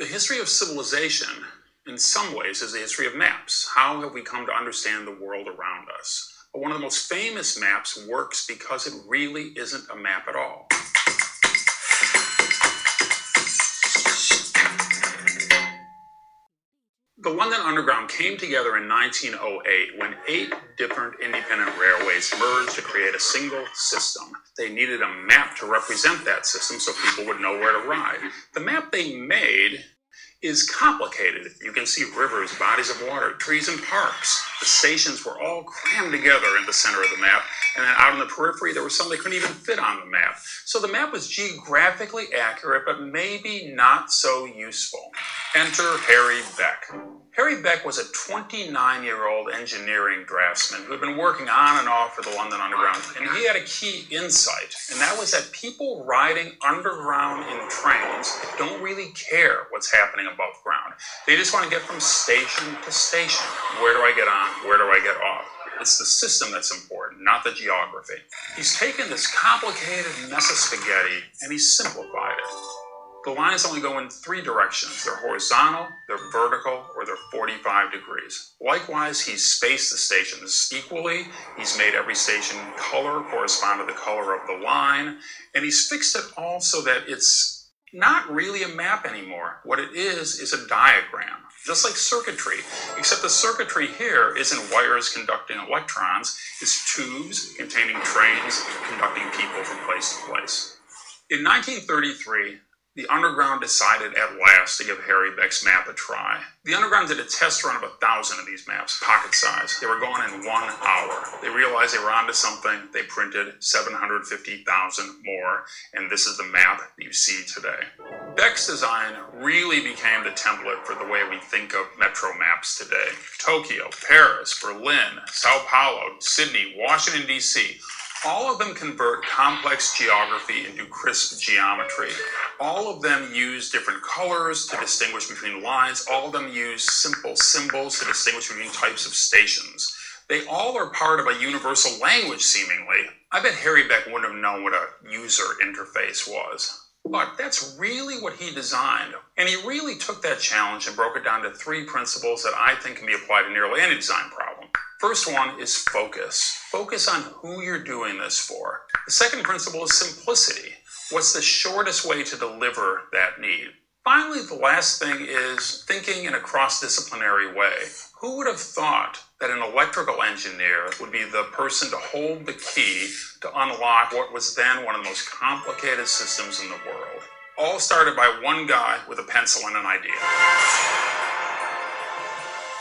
The history of civilization, in some ways, is the history of maps. How have we come to understand the world around us? But one of the most famous maps works because it really isn't a map at all. The London Underground came together in 1908 when eight different independent railways merged to create a single system. They needed a map to represent that system so people would know where to ride. The map they made is complicated. You can see rivers, bodies of water, trees, and parks. The stations were all crammed together in the center of the map, and then out on the periphery, there was some they couldn't even fit on the map. So the map was geographically accurate, but maybe not so useful. Enter Harry Beck. Harry Beck was a 29 year old engineering draftsman who had been working on and off for the London Underground, and he had a key insight, and that was that people riding underground in trains don't really care what's happening above ground. They just want to get from station to station. Where do I get on? Where do I get off? It's the system that's important, not the geography. He's taken this complicated mess of spaghetti and he's simplified it. The lines only go in three directions. They're horizontal, they're vertical, or they're 45 degrees. Likewise, he's spaced the stations equally. He's made every station color correspond to the color of the line. And he's fixed it all so that it's not really a map anymore. What it is, is a diagram, just like circuitry, except the circuitry here isn't wires conducting electrons, it's tubes containing trains conducting people from place to place. In 1933, the Underground decided at last to give Harry Beck's map a try. The Underground did a test run of a thousand of these maps, pocket size. They were gone in one hour. They realized they were onto something. They printed 750,000 more, and this is the map you see today. Beck's design really became the template for the way we think of metro maps today. Tokyo, Paris, Berlin, Sao Paulo, Sydney, Washington, D.C all of them convert complex geography into crisp geometry. All of them use different colors to distinguish between lines. All of them use simple symbols to distinguish between types of stations. They all are part of a universal language, seemingly. I bet Harry Beck wouldn't have known what a user interface was. But that's really what he designed. And he really took that challenge and broke it down to three principles that I think can be applied to nearly any design problem. First one is focus. Focus on who you're doing this for. The second principle is simplicity. What's the shortest way to deliver that need? Finally, the last thing is thinking in a cross disciplinary way. Who would have thought that an electrical engineer would be the person to hold the key to unlock what was then one of the most complicated systems in the world? All started by one guy with a pencil and an idea.